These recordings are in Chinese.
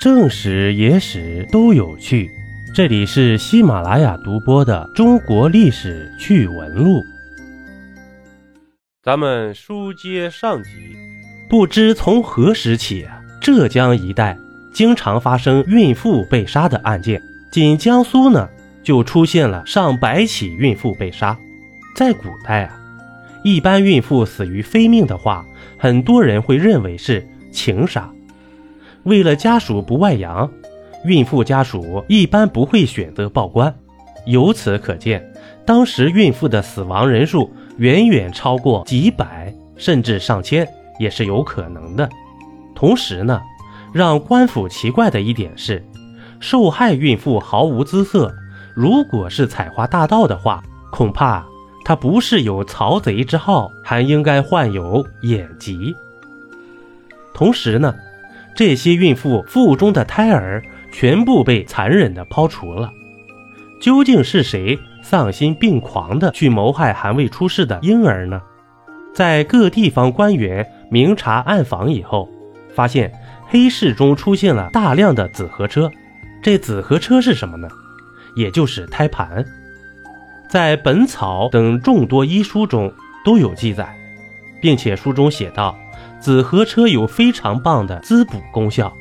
正史、野史都有趣。这里是喜马拉雅独播的《中国历史趣闻录》。咱们书接上集，不知从何时起，浙江一带经常发生孕妇被杀的案件。仅江苏呢，就出现了上百起孕妇被杀。在古代啊，一般孕妇死于非命的话，很多人会认为是情杀。为了家属不外扬，孕妇家属一般不会选择报官。由此可见，当时孕妇的死亡人数远远超过几百，甚至上千，也是有可能的。同时呢，让官府奇怪的一点是，受害孕妇毫无姿色。如果是采花大盗的话，恐怕她不是有曹贼之好，还应该患有眼疾。同时呢。这些孕妇腹中的胎儿全部被残忍地抛除了。究竟是谁丧心病狂地去谋害还未出世的婴儿呢？在各地方官员明察暗访以后，发现黑市中出现了大量的紫河车。这紫河车是什么呢？也就是胎盘。在《本草》等众多医书中都有记载，并且书中写道。紫河车有非常棒的滋补功效。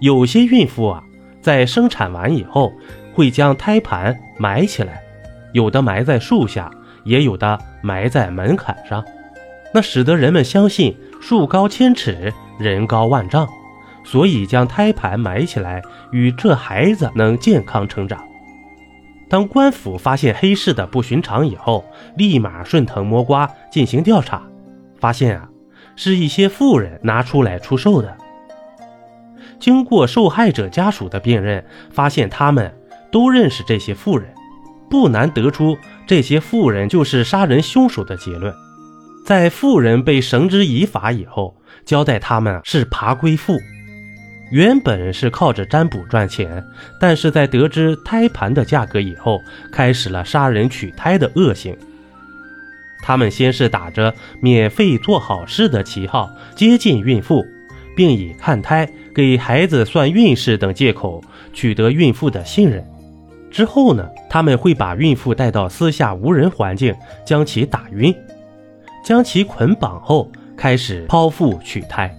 有些孕妇啊，在生产完以后，会将胎盘埋起来，有的埋在树下，也有的埋在门槛上，那使得人们相信树高千尺，人高万丈，所以将胎盘埋起来，与这孩子能健康成长。当官府发现黑市的不寻常以后，立马顺藤摸瓜进行调查，发现啊。是一些富人拿出来出售的。经过受害者家属的辨认，发现他们都认识这些富人，不难得出这些富人就是杀人凶手的结论。在富人被绳之以法以后，交代他们是爬龟妇，原本是靠着占卜赚钱，但是在得知胎盘的价格以后，开始了杀人取胎的恶行。他们先是打着免费做好事的旗号接近孕妇，并以看胎、给孩子算运势等借口取得孕妇的信任。之后呢，他们会把孕妇带到私下无人环境，将其打晕，将其捆绑后开始剖腹取胎。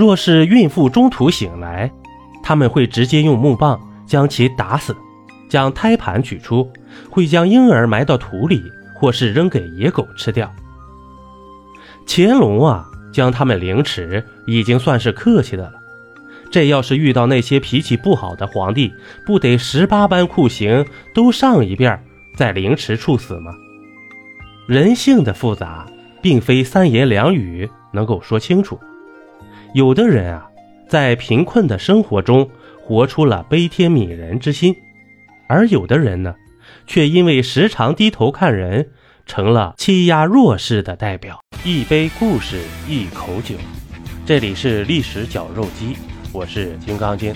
若是孕妇中途醒来，他们会直接用木棒将其打死，将胎盘取出，会将婴儿埋到土里。或是扔给野狗吃掉。乾隆啊，将他们凌迟已经算是客气的了。这要是遇到那些脾气不好的皇帝，不得十八般酷刑都上一遍，再凌迟处死吗？人性的复杂，并非三言两语能够说清楚。有的人啊，在贫困的生活中活出了悲天悯人之心，而有的人呢？却因为时常低头看人，成了欺压弱势的代表。一杯故事，一口酒，这里是历史绞肉机，我是金刚经。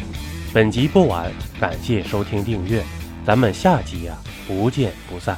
本集播完，感谢收听订阅，咱们下集呀，不见不散。